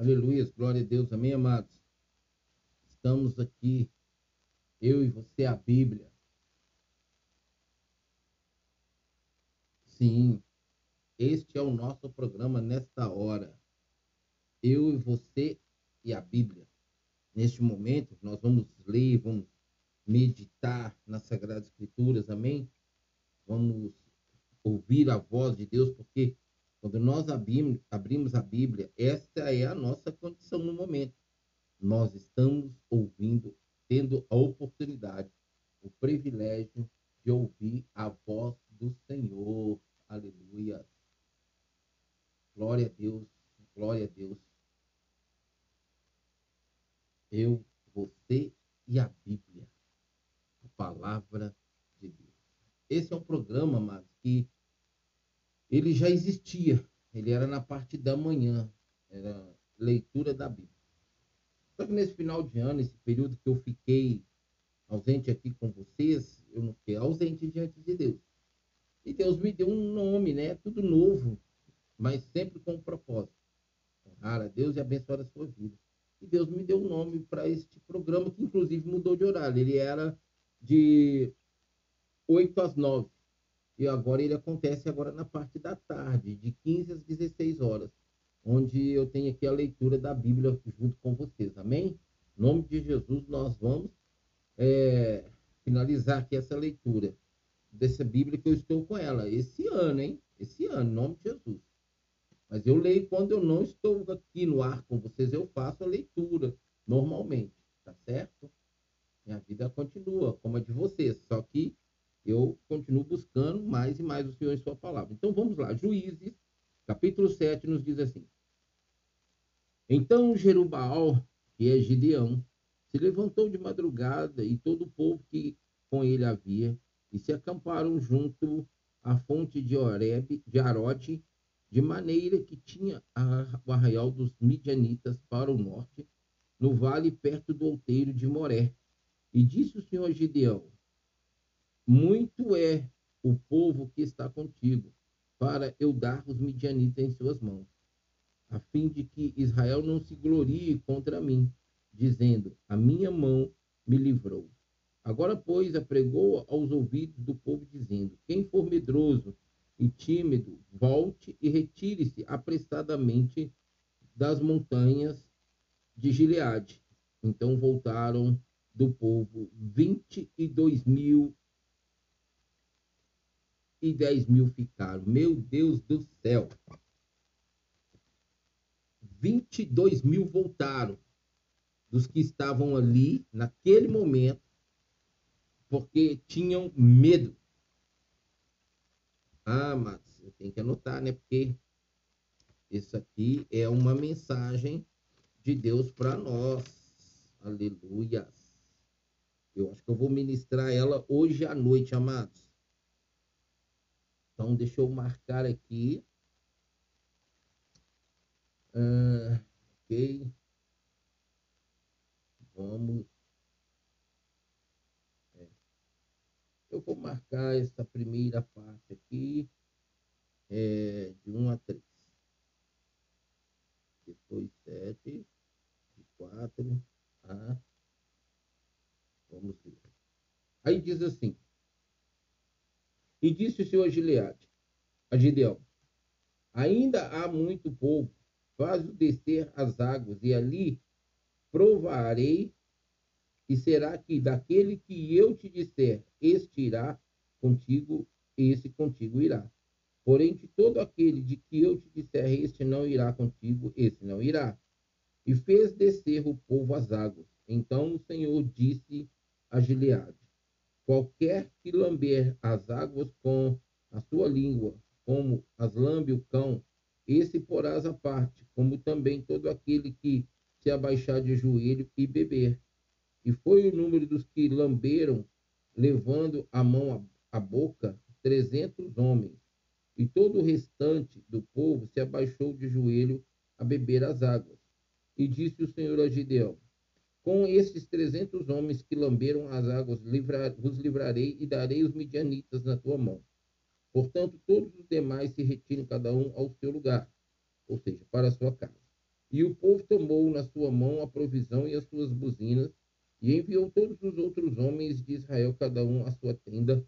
Aleluia, glória a Deus, amém, amados? Estamos aqui, eu e você, a Bíblia. Sim, este é o nosso programa nesta hora. Eu e você e a Bíblia. Neste momento, nós vamos ler, vamos meditar nas Sagradas Escrituras, amém? Vamos ouvir a voz de Deus, porque quando nós abrimos, a Bíblia, esta é a nossa condição no momento. Nós estamos ouvindo, tendo a oportunidade, o privilégio de ouvir a voz do Senhor. Aleluia. Glória a Deus, glória a Deus. Eu, você e a Bíblia, a palavra de Deus. Esse é um programa, amados, que ele já existia. Ele era na parte da manhã, era leitura da Bíblia. Só que nesse final de ano, esse período que eu fiquei ausente aqui com vocês, eu não fiquei ausente diante de Deus. E Deus me deu um nome, né? Tudo novo, mas sempre com um propósito. Honrar a Deus e abençoar a sua vida. E Deus me deu um nome para este programa, que inclusive mudou de horário. Ele era de 8 às 9. E agora ele acontece agora na parte da tarde, de 15 às 16 horas, onde eu tenho aqui a leitura da Bíblia junto com vocês. Amém? Em nome de Jesus, nós vamos é, finalizar aqui essa leitura dessa Bíblia que eu estou com ela esse ano, hein? Esse ano, em nome de Jesus. Mas eu leio quando eu não estou aqui no ar com vocês, eu faço a leitura normalmente, tá certo? Minha vida continua como a de vocês, só que eu continuo buscando mais e mais o Senhor em Sua palavra. Então vamos lá, Juízes, capítulo 7, nos diz assim: Então Jerubaal, que é Gideão, se levantou de madrugada e todo o povo que com ele havia, e se acamparam junto à fonte de Oreb, de Arote, de maneira que tinha o arraial dos midianitas para o norte, no vale perto do outeiro de Moré. E disse o Senhor Gideão: muito é o povo que está contigo, para eu dar os midianitas em suas mãos, a fim de que Israel não se glorie contra mim, dizendo: A minha mão me livrou. Agora, pois, apregou aos ouvidos do povo, dizendo: Quem for medroso e tímido, volte e retire-se apressadamente das montanhas de Gileade. Então voltaram do povo vinte e dois mil e 10 mil ficaram. Meu Deus do céu. 22 mil voltaram dos que estavam ali naquele momento, porque tinham medo. Ah, mas tenho que anotar, né? Porque isso aqui é uma mensagem de Deus para nós. Aleluia. Eu acho que eu vou ministrar ela hoje à noite, amados. Então, deixa eu marcar aqui. Ah, ok. Vamos. É. Eu vou marcar essa primeira parte aqui é, de 1 a 3. Depois 7, de 4 a. Vamos ver. Aí diz assim. E disse o Senhor Gileade, a Gideão, ainda há muito povo, faz-o descer as águas, e ali provarei, e será que daquele que eu te disser, este irá contigo, esse contigo irá. Porém, de todo aquele de que eu te disser, este não irá contigo, esse não irá. E fez descer o povo às águas. Então o Senhor disse a Gileade, Qualquer que lamber as águas com a sua língua, como as lambe o cão, esse porás à parte, como também todo aquele que se abaixar de joelho e beber. E foi o número dos que lamberam, levando a mão à boca, trezentos homens. E todo o restante do povo se abaixou de joelho a beber as águas. E disse o Senhor a Gideão: com esses trezentos homens que lamberam as águas, livrar, vos livrarei e darei os midianitas na tua mão. Portanto, todos os demais se retirem cada um ao seu lugar, ou seja, para a sua casa. E o povo tomou na sua mão a provisão e as suas buzinas, e enviou todos os outros homens de Israel, cada um à sua tenda.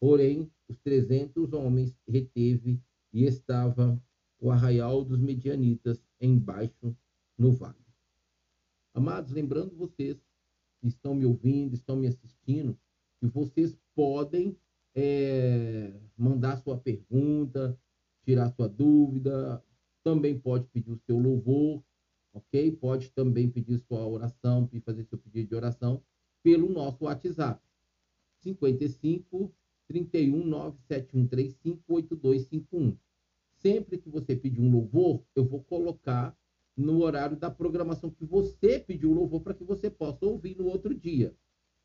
Porém, os trezentos homens reteve e estava o arraial dos medianitas embaixo no vale. Amados, lembrando vocês que estão me ouvindo, estão me assistindo, que vocês podem é, mandar sua pergunta, tirar sua dúvida, também pode pedir o seu louvor, ok? Pode também pedir sua oração, fazer seu pedido de oração pelo nosso WhatsApp. 55 31 97135 8251. Sempre que você pedir um louvor, eu vou colocar no horário da programação que você pediu o louvor para que você possa ouvir no outro dia.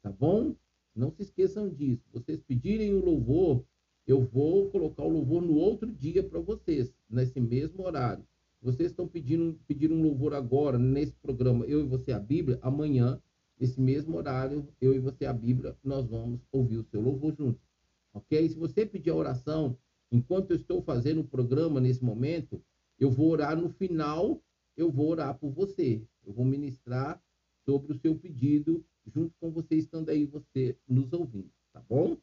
Tá bom? Não se esqueçam disso. Vocês pedirem o louvor, eu vou colocar o louvor no outro dia para vocês, nesse mesmo horário. Vocês estão pedindo, pedindo um louvor agora, nesse programa Eu e Você a Bíblia, amanhã, nesse mesmo horário, Eu e Você a Bíblia, nós vamos ouvir o seu louvor juntos. Ok? Se você pedir a oração, enquanto eu estou fazendo o programa nesse momento, eu vou orar no final, eu vou orar por você. Eu vou ministrar sobre o seu pedido, junto com você estando aí, você nos ouvindo, tá bom?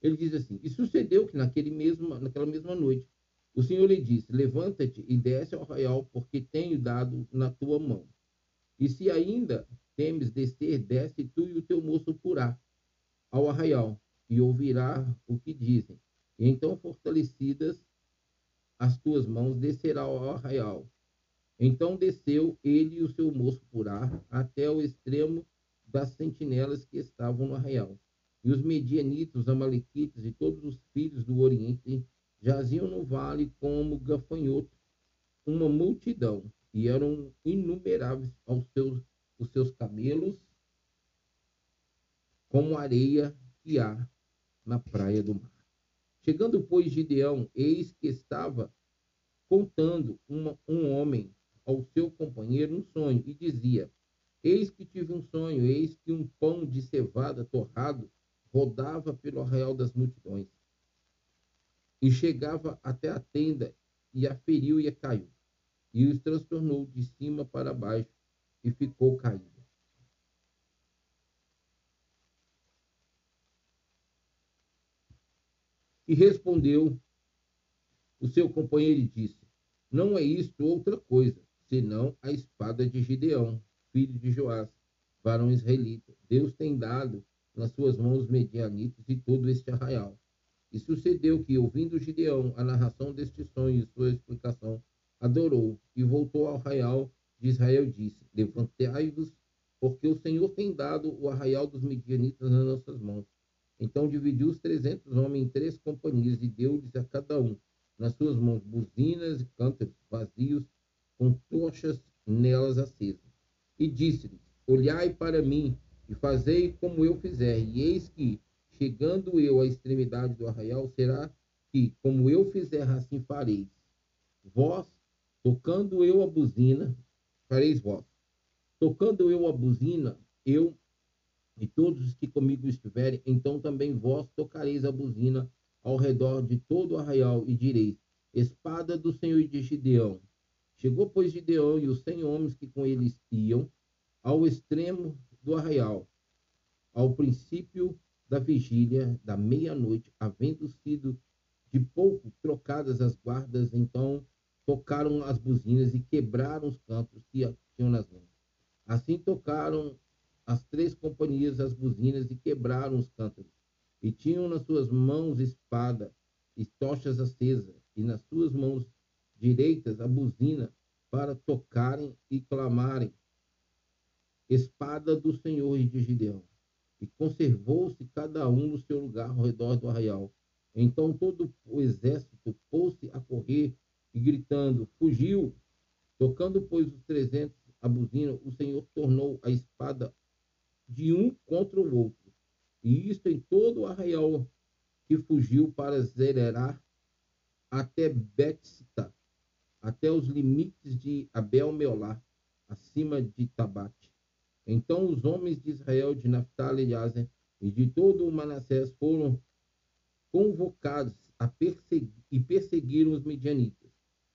Ele diz assim: E sucedeu que naquele mesmo, naquela mesma noite, o Senhor lhe disse: Levanta-te e desce ao arraial, porque tenho dado na tua mão. E se ainda temes descer, desce tu e o teu moço purá ao arraial, e ouvirá o que dizem. E então, fortalecidas as tuas mãos, descerá ao arraial. Então desceu ele e o seu moço purá até o extremo das sentinelas que estavam no arraial. E os medianitas, os amalequitas e todos os filhos do Oriente jaziam no vale como gafanhoto, uma multidão, e eram inumeráveis aos seus, os seus camelos, como areia que há na praia do mar. Chegando, pois, Gideão, eis que estava contando uma, um homem ao seu companheiro um sonho, e dizia: Eis que tive um sonho, eis que um pão de cevada torrado rodava pelo arraial das multidões e chegava até a tenda e a feriu e a caiu. E os transtornou de cima para baixo e ficou caído. E respondeu o seu companheiro e disse: Não é isto outra coisa, senão a espada de Gideão, filho de Joás, varão israelita. Deus tem dado nas suas mãos medianitas e todo este arraial. E sucedeu que, ouvindo Gideão a narração deste sonho e sua explicação, adorou e voltou ao arraial de Israel disse: Levantai-vos, porque o Senhor tem dado o arraial dos medianitas nas nossas mãos. Então dividiu os trezentos homens em três companhias e deu-lhes a cada um nas suas mãos buzinas e cântaros vazios com tochas nelas acesas. E disse-lhes: Olhai para mim e fazei como eu fizer. E eis que, chegando eu à extremidade do arraial, será que, como eu fizer, assim fareis. Vós, tocando eu a buzina, fareis vós. Tocando eu a buzina, eu e todos os que comigo estiverem, então também vós tocareis a buzina ao redor de todo o arraial e direis: Espada do Senhor de Gideão. Chegou, pois, Gideão e os cem homens que com ele iam ao extremo do arraial, ao princípio da vigília da meia-noite, havendo sido de pouco trocadas as guardas, então tocaram as buzinas e quebraram os cantos que tinham nas mãos. Assim tocaram as três companhias as buzinas e quebraram os cântaros. E tinham nas suas mãos espada e tochas acesas, e nas suas mãos direitas a buzina para tocarem e clamarem. Espada do Senhor de Gideão. E conservou-se cada um no seu lugar ao redor do arraial. Então todo o exército pôs-se a correr e gritando, fugiu. Tocando, pois, os trezentos a buzina, o Senhor tornou a espada de um contra o outro. E isto em todo o arraial que fugiu para Zererá até Betsita, até os limites de Abel Meolá, acima de Tabate. Então os homens de Israel, de Naphtali e Azer, e de todo o Manassés foram convocados a perseguir, e perseguiram os medianitas.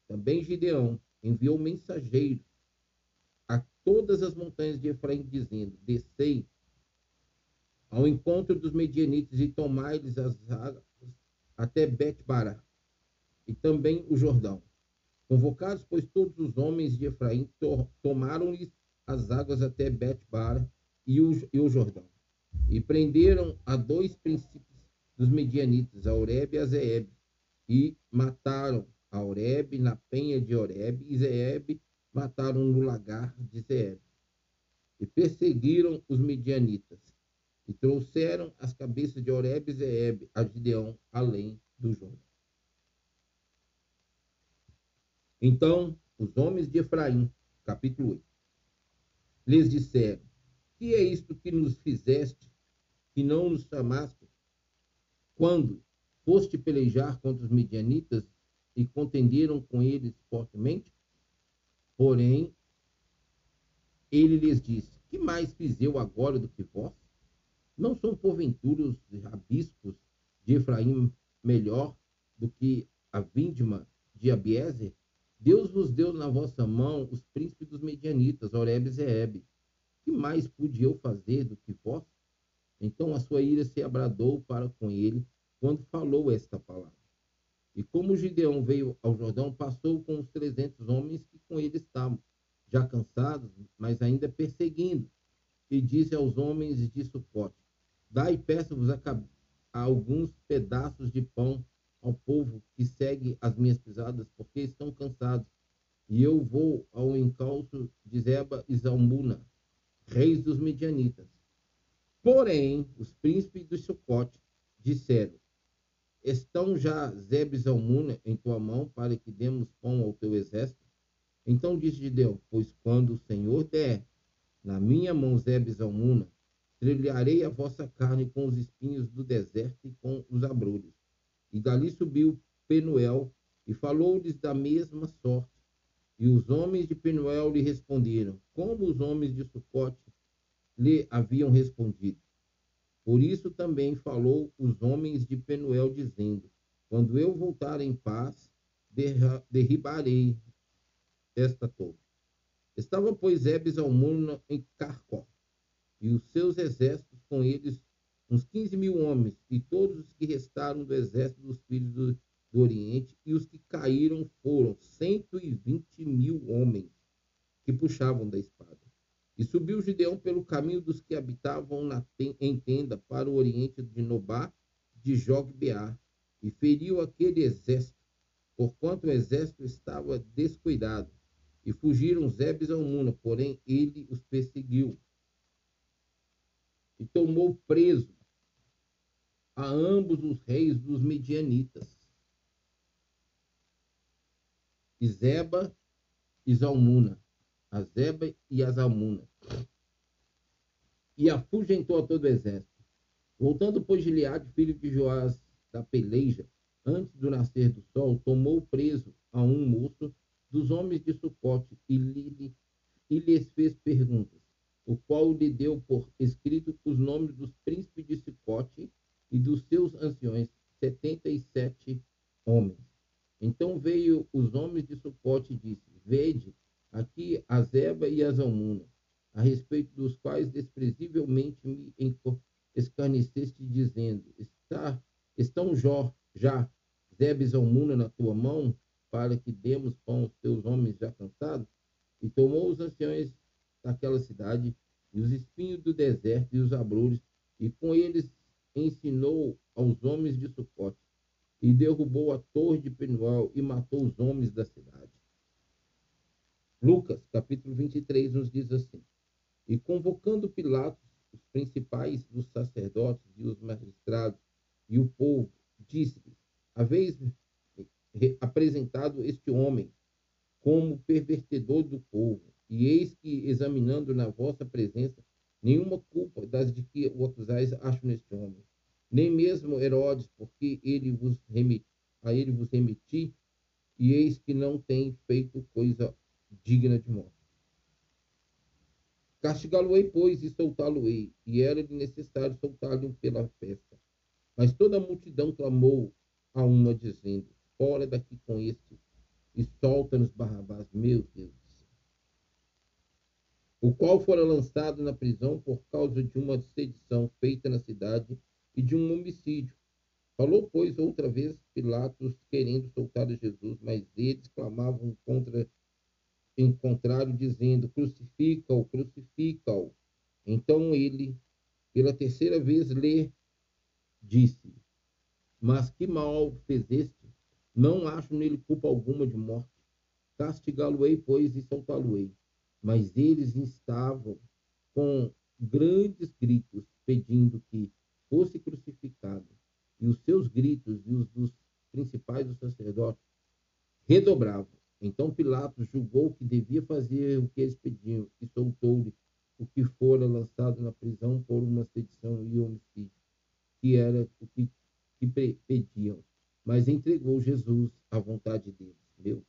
Também Gideão enviou mensageiros a todas as montanhas de Efraim, dizendo: Descei ao encontro dos medianitas e tomai-lhes as águas até Bet-Bará e também o Jordão. Convocados, pois, todos os homens de Efraim, to tomaram-lhes as águas até Bet-Bara e o, e o Jordão. E prenderam a dois princípios dos medianitas, a Oreb e a Zeeb, e mataram a Oreb na penha de Oreb e Zeeb mataram no lagar de Zeeb. E perseguiram os medianitas e trouxeram as cabeças de Oreb e Zeeb a Gideão além do Jordão. Então os homens de Efraim, capítulo 8, lhes disseram: Que é isto que nos fizeste, que não nos chamaste, quando foste pelejar contra os medianitas e contenderam com eles fortemente? Porém, ele lhes disse: Que mais fiz eu agora do que vós? Não são porventura os rabiscos de Efraim melhor do que a vindima de Abiezer? Deus vos deu na vossa mão os príncipes dos medianitas, Oreb e Zeeb. Que mais pude eu fazer do que vós? Então a sua ira se abradou para com ele quando falou esta palavra. E como Gideão veio ao Jordão, passou com os trezentos homens que com ele estavam, já cansados, mas ainda perseguindo. E disse aos homens de Sucote, Dai, peço-vos a, a alguns pedaços de pão ao povo que segue as minhas pisadas, porque estão cansados. E eu vou ao encalço de Zeba e Zalmuna, reis dos medianitas. Porém, os príncipes do Sucote disseram, Estão já Zeb e Zalmuna em tua mão para que demos pão ao teu exército? Então disse Gideão, pois quando o Senhor der na minha mão Zeb e Zalmuna, trilharei a vossa carne com os espinhos do deserto e com os abrolhos. E dali subiu Penuel e falou-lhes da mesma sorte. E os homens de Penuel lhe responderam, como os homens de Sucote lhe haviam respondido. Por isso também falou os homens de Penuel, dizendo: Quando eu voltar em paz, derribarei esta torre. Estava, pois, Ebes Almuna em Carcó, e os seus exércitos com eles uns 15 mil homens, e todos os que restaram do exército dos filhos do, do Oriente, e os que caíram foram 120 mil homens que puxavam da espada. E subiu Gideão pelo caminho dos que habitavam na, em tenda para o oriente de Nobá, de Jogbeá, e feriu aquele exército, porquanto o exército estava descuidado. E fugiram Zebes ao Muna, porém ele os perseguiu. E tomou preso a ambos os reis dos medianitas, Izeba e Zalmuna, a Zeba e a Zalmuna, e afugentou a todo o exército. Voltando, pois, Gileade, filho de Joás da peleja, antes do nascer do sol, tomou preso a um moço dos homens de Sucote e, lhe, e lhes fez perguntas, o qual lhe deu por escrito os nomes dos príncipes de Sucote e dos seus anciões, setenta e sete homens. Então veio os homens de Sucote e disse, Vede aqui a Zeba e a Zalmuna, a respeito dos quais desprezivelmente me escarneceste, dizendo: Está, estão já, já Zeba e Zalmuna na tua mão, para que demos pão aos teus homens já cansados? E tomou os anciões daquela cidade, e os espinhos do deserto, e os abrolhos, e com eles ensinou aos homens de Sucote, e derrubou a torre de Penuel, e matou os homens da cidade. Lucas, capítulo 23, nos diz assim: E convocando Pilatos, os principais dos sacerdotes e os magistrados e o povo, disse-lhes: Haveis apresentado este homem como pervertedor do povo, e eis que, examinando na vossa presença, nenhuma culpa das de que o acusais acho neste homem, nem mesmo Herodes, porque ele vos remeti, a ele vos remeti, e eis que não tem feito coisa digna de morte. Castigá-lo-ei, pois, e soltá-lo-ei, e era-lhe necessário soltá-lo pela festa. Mas toda a multidão clamou a uma, dizendo: Fora daqui com este, e solta-nos Barrabás. Meu Deus o qual fora lançado na prisão por causa de uma sedição feita na cidade e de um homicídio. Falou, pois, outra vez Pilatos, querendo soltar a Jesus, mas eles clamavam contra em contrário, dizendo: Crucifica-o, crucifica-o. Então ele, pela terceira vez, lhe disse: Mas que mal fez este? Não acho nele culpa alguma de morte. Castigá-lo-ei, pois, e soltá-lo-ei. Mas eles estavam com grandes gritos, pedindo que fosse crucificado. E os seus gritos e os dos principais dos sacerdotes redobravam. Então Pilatos julgou que devia fazer o que eles pediam e soltou-lhe o que fora lançado na prisão por uma sedição e homicídio, que era o que, que pediam. Mas entregou Jesus à vontade deles. Meu.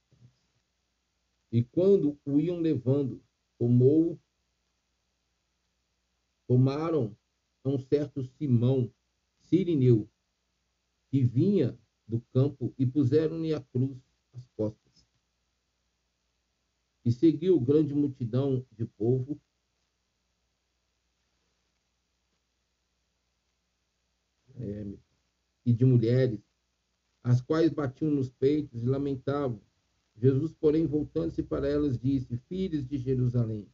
E quando o iam levando, tomou, tomaram a um certo Simão, Sirineu, que vinha do campo, e puseram-lhe a cruz às costas. E seguiu grande multidão de povo é, e de mulheres, as quais batiam nos peitos e lamentavam. Jesus, porém, voltando-se para elas, disse: Filhos de Jerusalém,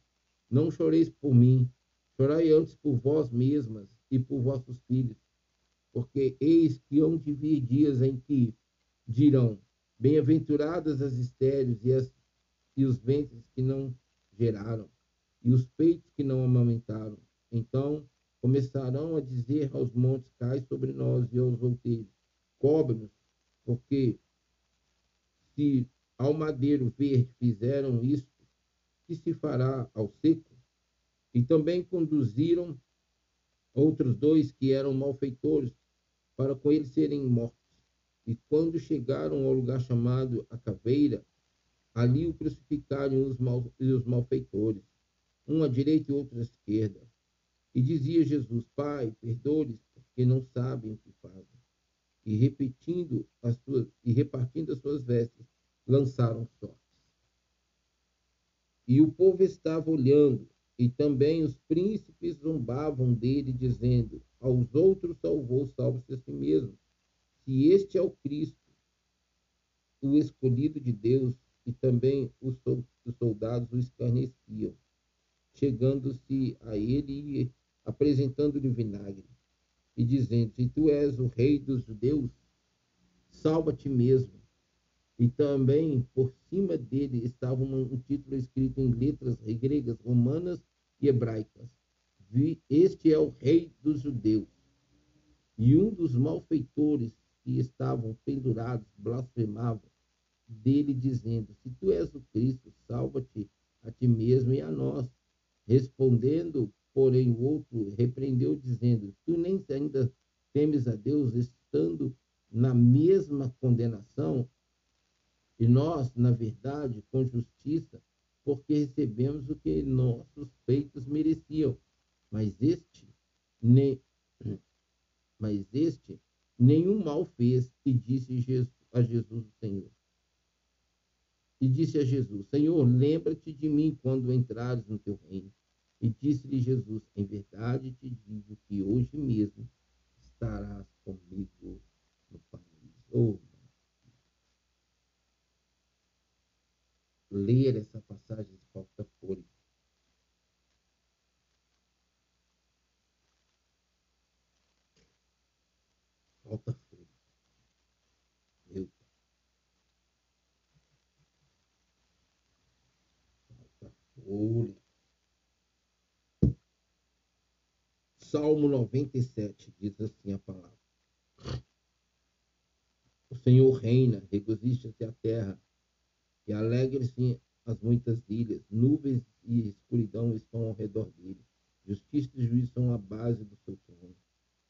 não choreis por mim, chorai antes por vós mesmas e por vossos filhos, porque eis que hão de vir dias em que dirão: Bem-aventuradas as estéreis e, e os ventres que não geraram, e os peitos que não amamentaram. Então começarão a dizer aos montes: Cai sobre nós, e aos outeiros: Cobre-nos, porque se ao madeiro verde fizeram isto, que se fará ao seco? E também conduziram outros dois que eram malfeitores, para com eles serem mortos. E quando chegaram ao lugar chamado a caveira, ali o crucificaram os, mal, os malfeitores, um à direita e outro à esquerda. E dizia Jesus, Pai, perdoe-lhes, porque não sabem o que fazem. E repetindo as suas, e repartindo as suas vestes, lançaram sortes. E o povo estava olhando, e também os príncipes zombavam dele, dizendo: Aos outros salvou, salve-se a si mesmo. Se este é o Cristo, o escolhido de Deus, e também os soldados o escarneciam, chegando-se a ele e apresentando-lhe vinagre, e dizendo: Se tu és o rei dos judeus, salva-te mesmo. E também, por cima dele, estava um, título escrito em letras gregas, romanas e hebraicas. Este é o rei dos judeus. E um dos malfeitores que estavam pendurados blasfemava dele, dizendo: Se tu és o Cristo, salva-te a ti mesmo e a nós. Respondendo, porém, o outro repreendeu, dizendo: Tu nem ainda temes a Deus, estando na mesma condenação? E nós, na verdade, com justiça, porque recebemos o que nossos feitos mereciam. Mas este, nem, mas este nenhum mal fez e disse a Jesus o Senhor. E disse a Jesus: Senhor, lembra-te de mim quando entrares no teu reino. E disse-lhe Jesus: Em verdade te digo que hoje mesmo estarás comigo no paraíso. Oh, ler essa passagem de falta fôlego. Falta fôlego. Meu Deus. Falta fôlego. Salmo 97 diz assim a palavra. O Senhor reina, regozija-se a terra e alegre-se as muitas ilhas, nuvens e escuridão estão ao redor dele. Justiça e juízo são a base do seu trono.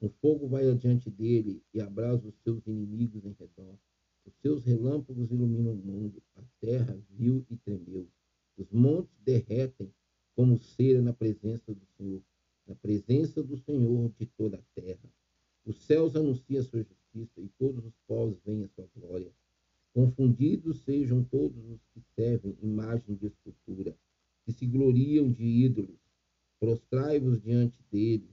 Um fogo vai adiante dele e abrasa os seus inimigos em redor. Os seus relâmpagos iluminam o mundo. A terra viu e tremeu. Os montes derretem como cera na presença do Senhor, na presença do Senhor de toda a terra. Os céus anunciam a sua justiça e todos os povos veem a sua glória. Confundidos sejam todos escultura, que se gloriam de ídolos. Prostrai-vos diante dele,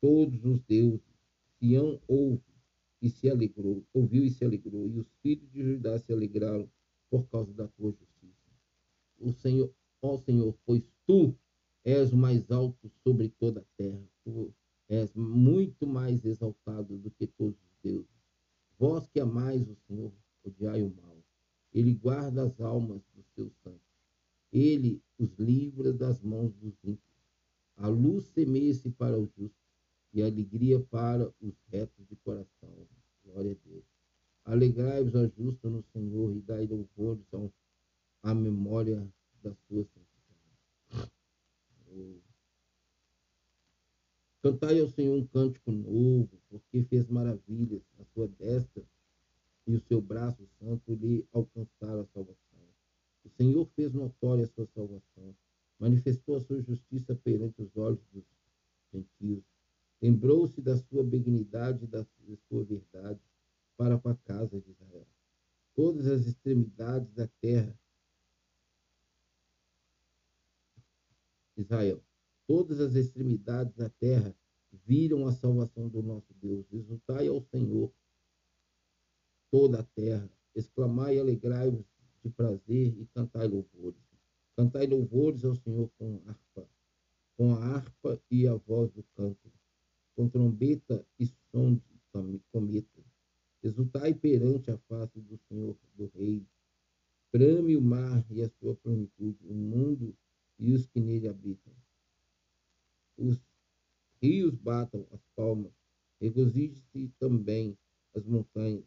todos os deuses. Sião ouve e se alegrou, ouviu e se alegrou, e os filhos de Judá se alegraram por causa da tua justiça. O Senhor, ó Senhor, pois tu és o mais alto sobre toda a terra, tu és muito mais exaltado do que todos os deuses. Vós que amais o Senhor, odiai o mal. Ele guarda as almas dos seus santos. Ele os livra das mãos dos ímpios. A luz semeia-se para os justos e alegria para os retos de coração. Glória a Deus. Alegrai-vos, ó justo, no Senhor e dai louvores à memória da sua santidade. Cantai ao Senhor um cântico novo, porque fez maravilhas. A sua destra e o seu braço santo lhe alcançaram a salvação. O Senhor fez notória a sua salvação, manifestou a sua justiça perante os olhos dos gentios. Lembrou-se da sua benignidade e da sua verdade para com a casa de Israel. Todas as extremidades da terra, Israel, todas as extremidades da terra viram a salvação do nosso Deus. Exultai ao Senhor toda a terra, exclamai e alegrai-vos de prazer e cantai louvores. Cantai louvores ao Senhor com harpa, com a harpa e a voz do canto, com trombeta e som de cometa. Exultai perante a face do Senhor do Rei. Brame o mar e a sua plenitude, o mundo e os que nele habitam. Os rios batam as palmas, regozije-se também as montanhas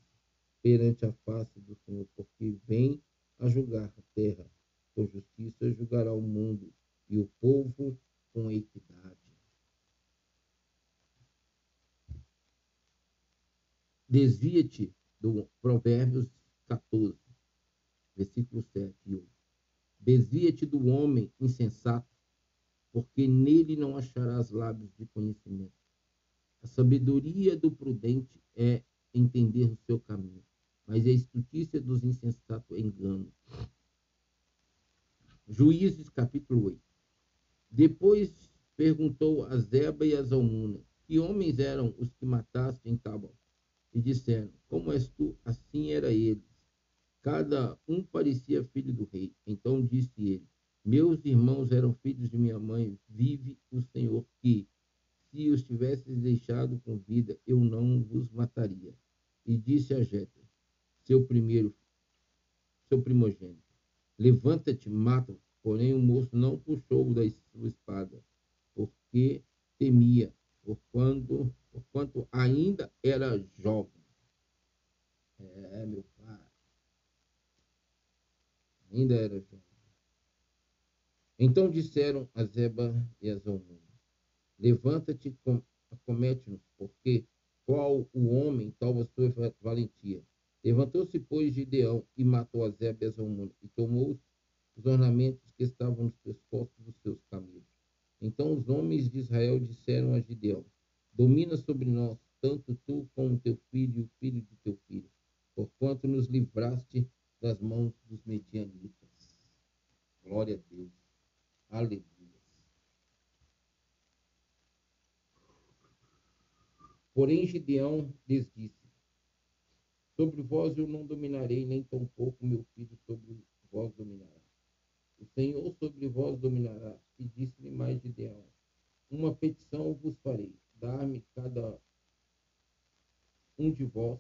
perante a face do Senhor, porque vem a julgar a terra. Com justiça julgará o mundo e o povo com equidade. Desvia-te do Provérbios 14, versículo 7 e 8. Desvia-te do homem insensato, porque nele não acharás lábios de conhecimento. A sabedoria do prudente é entender o seu caminho, mas a estutícia dos insensatos é engano. Juízes capítulo 8. Depois perguntou a Zeba e a Zalmuna, que homens eram os que mataste em Tabal? E disseram, como és tu? Assim era eles. Cada um parecia filho do rei. Então disse ele, meus irmãos eram filhos de minha mãe, vive o Senhor que, se os tivesses deixado com vida, eu não vos mataria. E disse a Jéter, seu primeiro, seu primogênito. Levanta-te, mata. Porém, o moço não puxou da sua espada, porque temia, por quando, por quanto ainda era jovem. É, meu pai. Ainda era jovem. Então disseram a Zeba e a Zalmuna, Levanta-te, acomete-nos, porque qual o homem, tal a sua valentia. Levantou-se, pois, Gideão e matou a Zeba e a Zalmuna, e tomou os ornamentos que estavam nos pescoços dos seus camelos. Então os homens de Israel disseram a Gideão, Domina sobre nós, tanto tu como teu filho e o filho de teu filho, porquanto nos livraste das mãos dos medianitas. Glória a Deus. Aleluia. Porém, Gideão lhes disse: Sobre vós eu não dominarei, nem tampouco meu filho sobre vós dominará. O Senhor sobre vós dominará. E disse-lhe mais Gideão: Uma petição vos farei: dar-me cada um de vós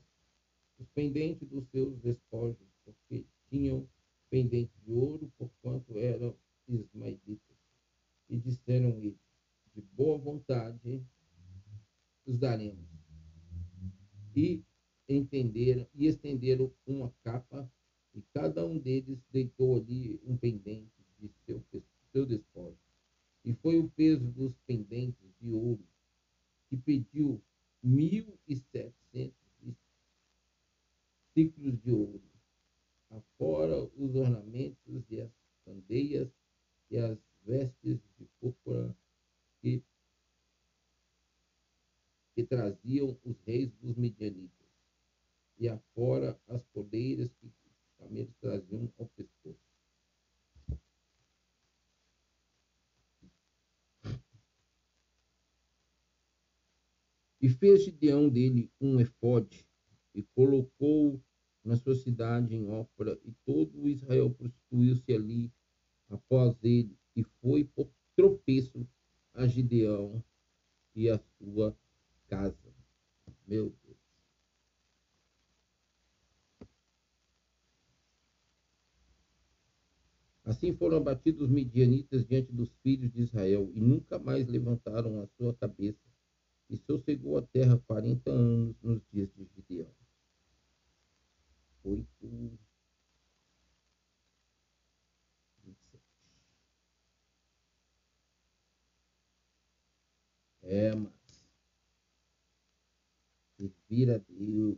os pendentes dos seus despojos, porque tinham pendente de ouro, porquanto eram ismaelitas. E disseram eles: De boa vontade os daremos. E entenderam e estenderam uma capa, e cada um deles deitou ali um pendente de seu, seu despojo. E foi o peso dos pendentes de ouro que pediu mil e setecentos ciclos de ouro, afora os ornamentos e as candeias e as vestes de púrpura que, que traziam os reis dos midianitas, e afora as poleiras que os camelos traziam ao pescoço. E fez Gideão dele um efode e colocou na sua cidade em Ópera, e todo o Israel prostituiu-se ali após ele, e foi por tropeço a Gideão e a sua casa. Meu Deus. Assim foram abatidos os midianitas diante dos filhos de Israel, e nunca mais levantaram a sua cabeça, e sossegou a terra quarenta anos nos dias de Gideão. Oito. É, mas servir a Deus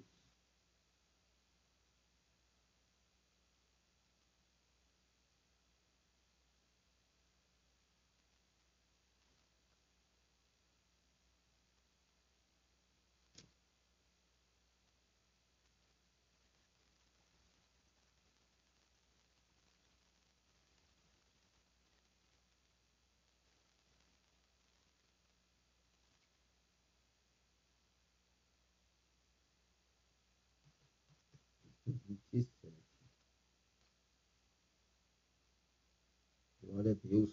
Glória a Deus.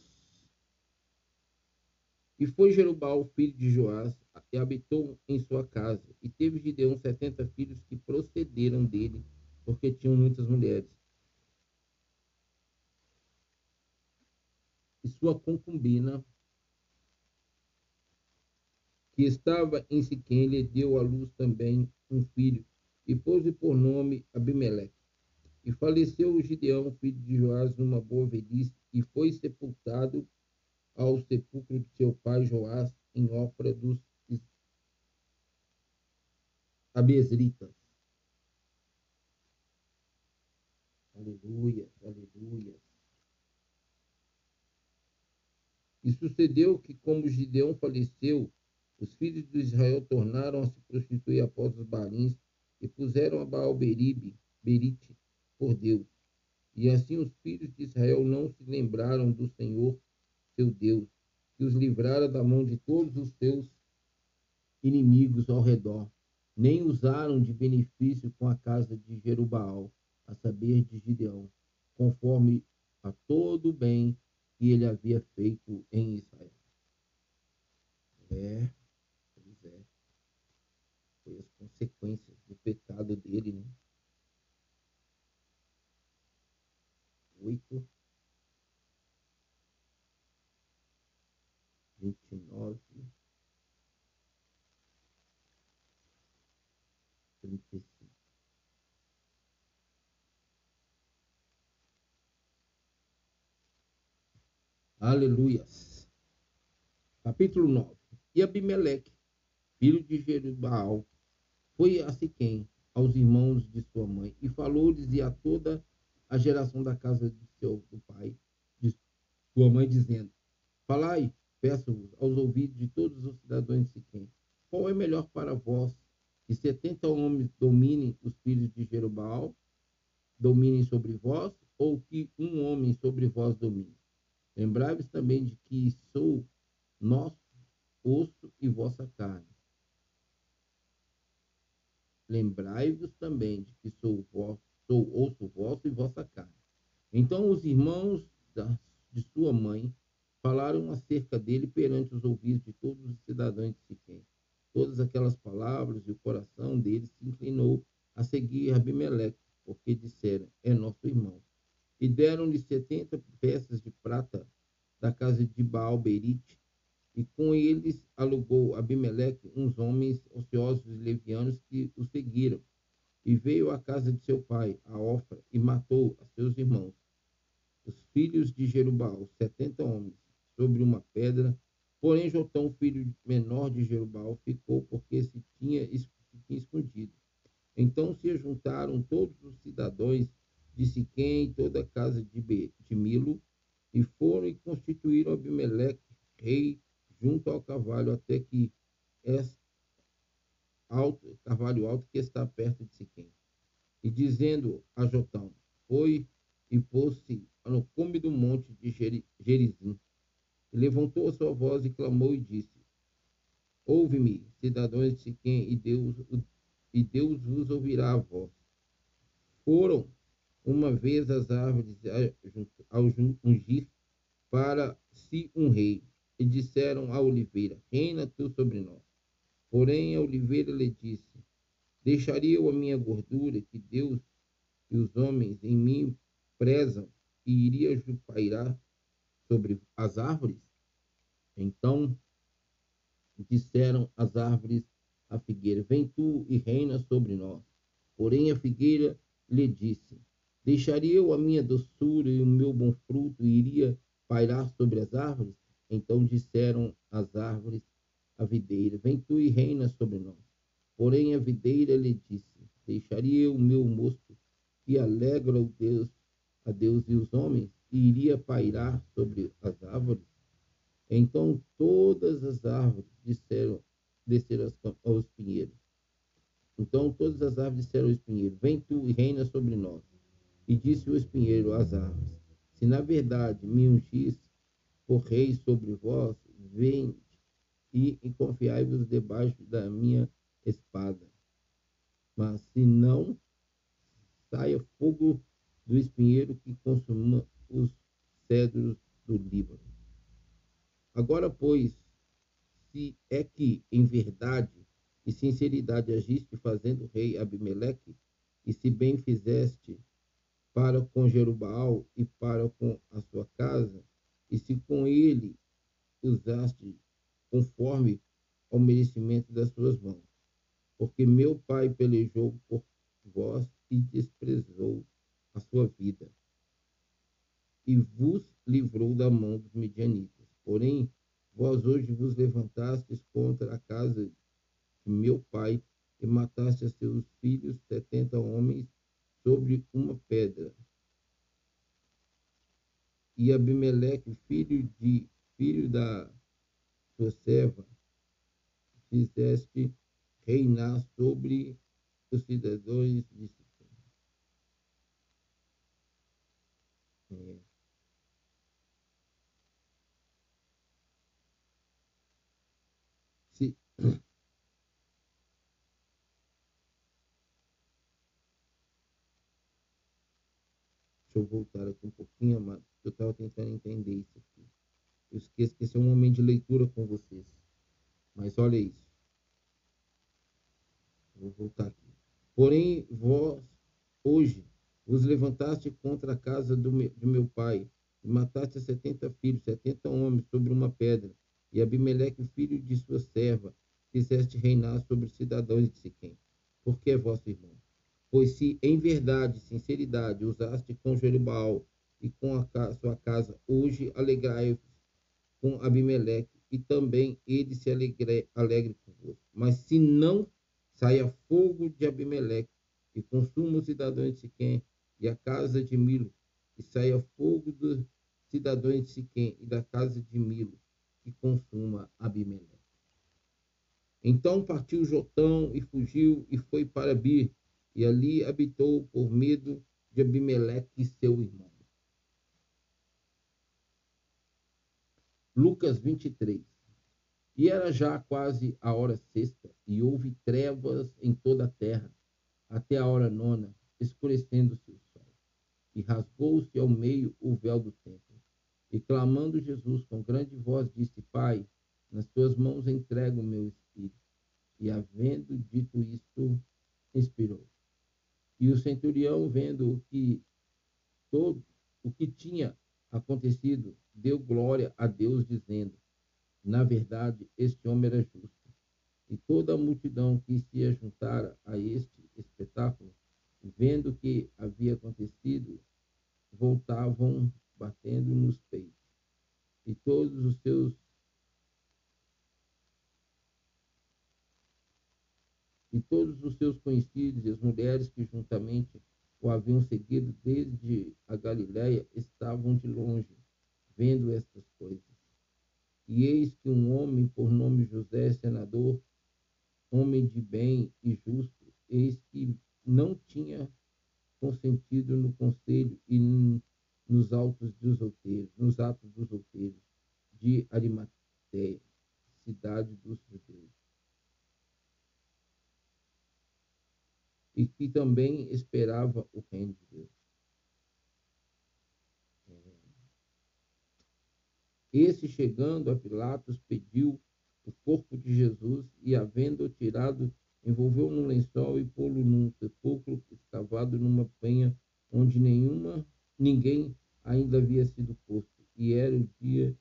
E foi Jerubal, filho de Joás, e habitou em sua casa. E teve Gideão setenta filhos que procederam dele, porque tinham muitas mulheres. E sua concubina, que estava em Siquém, lhe deu à luz também um filho, e pôs-lhe por nome Abimeleque. E faleceu Gideão, filho de Joás, numa boa velhice, e foi sepultado ao sepulcro de seu pai Joás, em Ofra dos Abesritas. Aleluia, aleluia. E sucedeu que, como Gideão faleceu, os filhos de Israel tornaram a se prostituir após os barins e puseram a Baal Beribe, Berite, por Deus. E assim os filhos de Israel não se lembraram do Senhor, seu Deus, que os livrara da mão de todos os seus inimigos ao redor, nem usaram de benefício com a casa de Jerubaal, a saber, de Gideão, conforme a todo o bem que ele havia feito em Israel. É, pois é. Foi as consequências do pecado dele, né? oito, vinte e nove, trinta e cinco. Aleluias. Capítulo 9. E Abimeleque, filho de Jerubal, foi a Siquém, aos irmãos de sua mãe, e falou-lhes e a toda a geração da casa de seu do pai, de sua mãe, dizendo: Falai, peço-vos, aos ouvidos de todos os cidadãos de Siquém, qual é melhor para vós que setenta homens dominem os filhos de Jerubal, dominem sobre vós, ou que um homem sobre vós domine? Lembrai-vos também de que sou nosso osso e vossa carne. Lembrai-vos também de que sou vosso sou osso vosso e vossa carne. Então os irmãos da, de sua mãe falaram acerca dele perante os ouvidos de todos os cidadãos de Siquém. Todas aquelas palavras e o coração deles se inclinou a seguir Abimeleque, porque disseram, é nosso irmão. E deram-lhe setenta peças de prata da casa de Baal Berite, e com eles alugou Abimeleque uns homens ociosos levianos que o seguiram e veio à casa de seu pai, a Ofra, e matou a seus irmãos, os filhos de Jerubal, setenta homens, sobre uma pedra. Porém, Jotão, filho menor de Jerubal, ficou porque se tinha, se tinha escondido. Então se juntaram todos os cidadãos de Siquém e toda a casa de, de Milo, e foram e constituíram Abimeleque rei junto ao cavalo, até que alto, carvalho alto que está perto de Siquém. E dizendo a Jotão, foi e pôs-se no cume do monte de Gerizim. E levantou a sua voz e clamou e disse, Ouve-me, cidadãos de Siquém, e Deus, e Deus vos ouvirá a voz. Foram uma vez as árvores ao ungir para si um rei, e disseram à oliveira, reina tu sobre nós. Porém a oliveira lhe disse, deixaria eu a minha gordura que Deus e os homens em mim prezam, e iria pairar sobre as árvores? Então disseram as árvores à figueira: Vem tu e reina sobre nós. Porém a figueira lhe disse: Deixaria eu a minha doçura e o meu bom fruto e iria pairar sobre as árvores? Então disseram as árvores à videira: Vem tu e reina sobre nós. Porém a videira lhe disse: Deixaria eu o meu mosto que alegra o Deus, a Deus e os homens, iria pairar sobre as árvores? Então todas as árvores disseram, desceram aos pinheiros. Então todas as árvores disseram ao espinheiro: Vem tu e reina sobre nós. E disse o espinheiro às árvores: Se na verdade me ungis por rei sobre vós, vem e, e confiai-vos debaixo da minha espada. Mas se não, saia fogo do espinheiro que consuma os cedros do Líbano. Agora, pois, se é que em verdade e sinceridade agiste fazendo rei Abimeleque, e se bem fizeste para com Jerubaal e para com a sua casa, e se com ele usaste conforme ao merecimento das suas mãos. Porque meu pai pelejou por vós e desprezou a sua vida, e vos livrou da mão dos medianitas Porém, vós hoje vos levantastes contra a casa de meu pai e mataste a seus filhos, setenta homens, sobre uma pedra. E Abimeleque, filho de filho da sua serva, fizeste reinar sobre os cidadãos de Siquém. É. Deixa eu voltar aqui um pouquinho, amado. Eu estava tentando entender isso aqui. Eu esqueço que esse é um momento de leitura com vocês. Mas olha isso. Vou voltar aqui. Porém, vós, hoje, vos levantaste contra a casa do meu, de meu pai, e mataste setenta filhos, setenta homens, sobre uma pedra, e Abimeleque, filho de sua serva, fizeste reinar sobre os cidadãos de Siquém, porque é vosso irmão. Pois se em verdade sinceridade usaste com Jerubal e com a sua casa, hoje alegrai-vos com Abimeleque, e também ele se alegre, alegre convosco. Mas se não, saia fogo de Abimeleque, e consuma os cidadãos de Siquém e a casa de Milo, e saia fogo dos cidadãos de Siquém e da casa de Milo, que consuma Abimeleque. Então partiu Jotão e fugiu e foi para Bir, e ali habitou por medo de Abimeleque, seu irmão. Lucas 23. E era já quase a hora sexta, e houve trevas em toda a terra, até a hora nona, escurecendo-se o sol. E rasgou-se ao meio o véu do templo. E clamando Jesus com grande voz, disse: Pai, nas tuas mãos entrego o meu espírito. E havendo dito isto, expirou. E o centurião, vendo que todo o que tinha acontecido, deu glória a Deus, dizendo: Na verdade, este homem era justo. E toda a multidão que se ajuntara a este espetáculo, vendo o que havia acontecido, voltavam batendo nos peitos. E todos os seus e todos os seus conhecidos e as mulheres que juntamente o haviam seguido desde a Galiléia estavam de longe, vendo estas coisas. E eis que um homem por nome José, senador, homem de bem e justo, eis que não tinha consentido no conselho e nos autos dos outeiros, nos atos dos outeiros de Arimateia, cidade dos judeus e que também esperava o reino de Deus. É. Esse, chegando a Pilatos, pediu o corpo de Jesus e, havendo tirado, envolveu num lençol e pô-lo num sepulcro escavado numa penha onde nenhuma ninguém ainda havia sido posto. E era o dia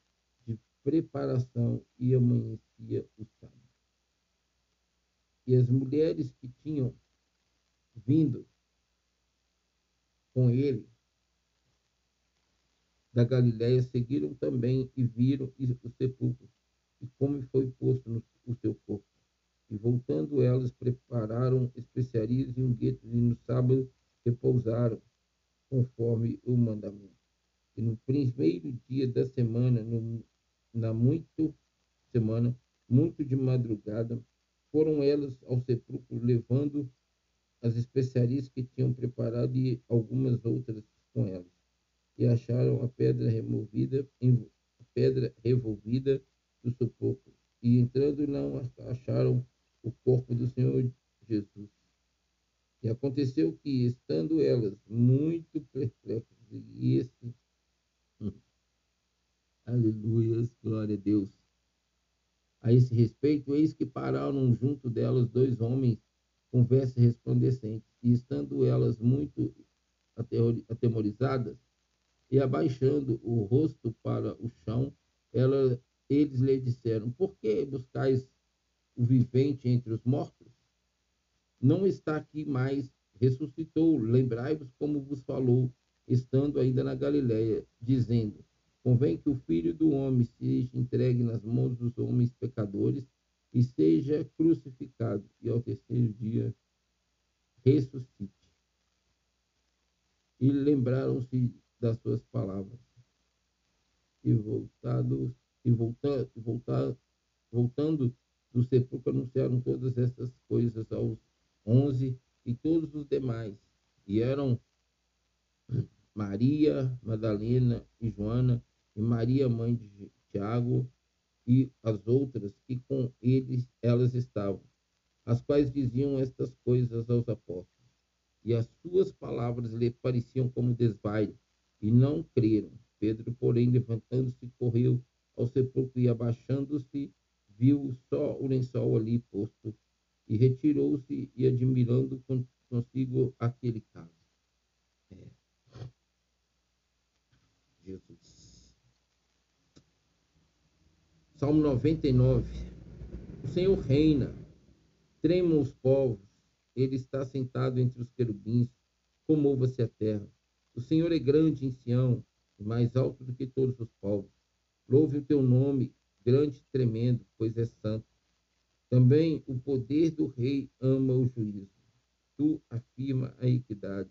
de preparação e amanhecia o sábado. E as mulheres que tinham vindo com ele da Galiléia seguiram também e viram o sepulcro e como foi posto no, o seu corpo. E voltando elas, prepararam especiarias e unguetos, e no sábado repousaram, conforme o mandamento. E no primeiro dia da semana, no, na muito semana, muito de madrugada, foram elas ao sepulcro, levando as especiarias que tinham preparado e algumas outras com elas. E acharam a pedra removida, a pedra revolvida do sepulcro. E entrando não acharam o corpo do Senhor Jesus. E aconteceu que, estando elas muito perplexas, e esse. Hum, aleluia, glória a Deus. A esse respeito, eis que pararam junto delas dois homens com vestes resplandecentes, e estando elas muito atemorizadas, e abaixando o rosto para o chão, ela, eles lhe disseram: Por que buscais o vivente entre os mortos? Não está aqui mais, ressuscitou. Lembrai-vos como vos falou, estando ainda na Galiléia, dizendo: Convém que o filho do homem seja entregue nas mãos dos homens pecadores e seja crucificado, e ao terceiro dia ressuscite. E lembraram-se das suas palavras. E voltados e volta, voltar, voltando do sepulcro anunciaram todas essas coisas aos onze e todos os demais. E eram Maria, Madalena e Joana, e Maria, mãe de Tiago, e as outras que com eles elas estavam, as quais diziam estas coisas aos apóstolos. E as suas palavras lhe pareciam como desvaio, e não creram. Pedro, porém, levantando-se, correu ao sepulcro e, abaixando-se, viu só o lençol ali posto, e retirou-se e, admirando consigo aquele caso. É. Jesus. Salmo 99. O Senhor reina, tremam os povos, ele está sentado entre os querubins, comova-se a terra. O Senhor é grande em Sião, e mais alto do que todos os povos. Louve o teu nome, grande e tremendo, pois é santo. Também o poder do rei ama o juízo. Tu afirma a equidade.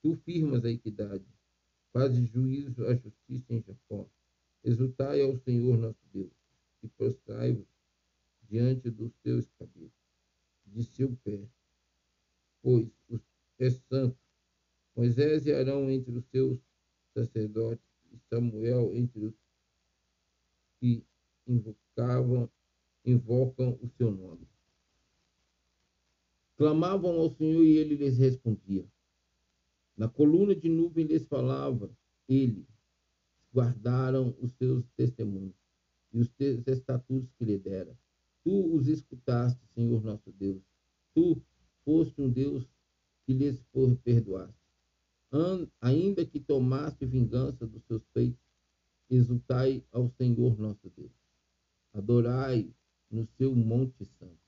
Tu firmas a equidade. Fazes juízo à justiça em Jacó. Exultai ao Senhor nosso Deus e prostrai-vos diante dos seus cabelos, de seu pé, pois é santo. Moisés e Arão entre os seus sacerdotes, e Samuel entre os que invocavam, invocam o seu nome. Clamavam ao Senhor e ele lhes respondia. Na coluna de nuvem lhes falava, ele guardaram os seus testemunhos e os teus estatutos que lhe dera. Tu os escutaste, Senhor nosso Deus. Tu foste um Deus que lhes perdoaste. Ainda que tomaste vingança dos seus feitos, exultai ao Senhor nosso Deus. Adorai no seu monte santo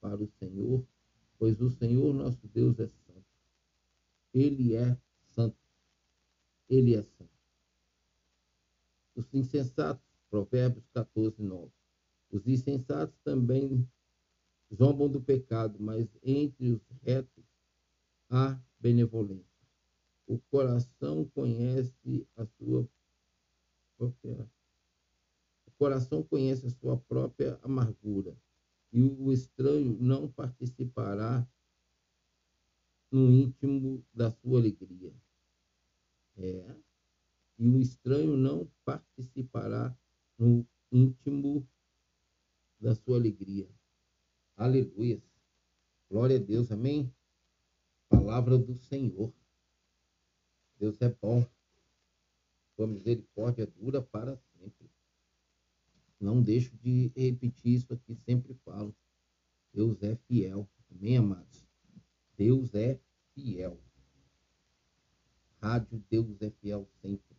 para o Senhor, pois o Senhor nosso Deus é santo. Ele é santo. Ele é santo. Os insensatos Provérbios 14, 9. Os insensatos também zombam do pecado, mas entre os retos há benevolência. O coração conhece a sua própria o coração conhece a sua própria amargura, e o estranho não participará no íntimo da sua alegria. É. E o estranho não participará no íntimo da sua alegria. Aleluia. Glória a Deus, amém? palavra do Senhor. Deus é bom. Sua misericórdia dura para sempre. Não deixo de repetir isso aqui, sempre falo. Deus é fiel. Amém, amados? Deus é fiel. Rádio Deus é fiel sempre.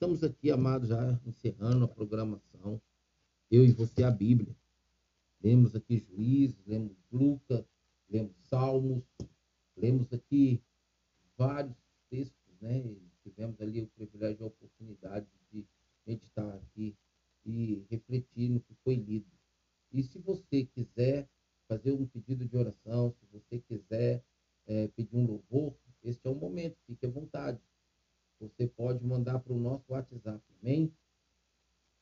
Estamos aqui, amados, já encerrando a programação. Eu e você a Bíblia. Lemos aqui Juízes, lemos Lucas, lemos Salmos, lemos aqui vários textos, né? Tivemos ali o privilégio e a oportunidade de meditar aqui e refletir no que foi lido. E se você quiser fazer um pedido de oração, se você quiser é, pedir um louvor, este é o momento, fique à vontade. Você pode mandar para o nosso WhatsApp, amém?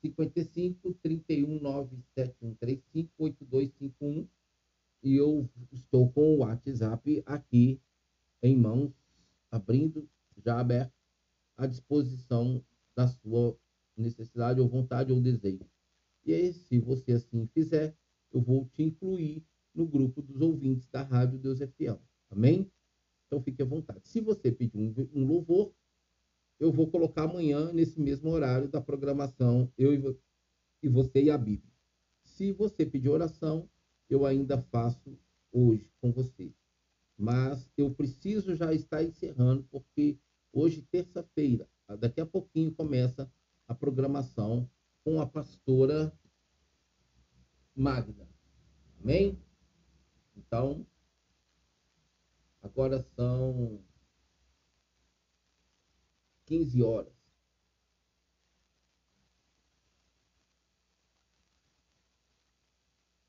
55 31 97135 8251 e eu estou com o WhatsApp aqui em mãos, abrindo, já aberto, à disposição da sua necessidade ou vontade ou desejo. E aí, se você assim fizer, eu vou te incluir no grupo dos ouvintes da Rádio Deus é Fiel. Amém? Então fique à vontade. Se você pedir um, um louvor, eu vou colocar amanhã, nesse mesmo horário da programação, eu e, você e a Bíblia. Se você pedir oração, eu ainda faço hoje com você. Mas eu preciso já estar encerrando, porque hoje, terça-feira, daqui a pouquinho, começa a programação com a pastora Magda. Amém? Então, agora são 15 horas.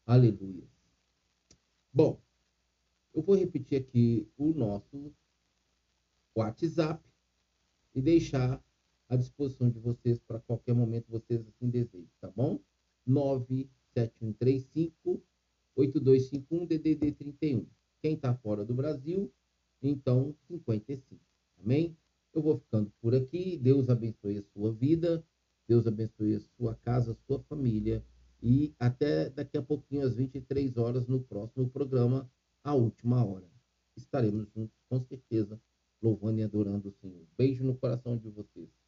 Aleluia. Bom, eu vou repetir aqui o nosso WhatsApp e deixar à disposição de vocês para qualquer momento vocês assim desejem, tá bom? 97135 8251 DDD 31. Quem está fora do Brasil, então 55. Amém? Eu vou ficando por aqui. Deus abençoe a sua vida. Deus abençoe a sua casa, a sua família. E até daqui a pouquinho, às 23 horas, no próximo programa, A Última Hora. Estaremos juntos, com certeza, louvando e adorando o Senhor. Beijo no coração de vocês.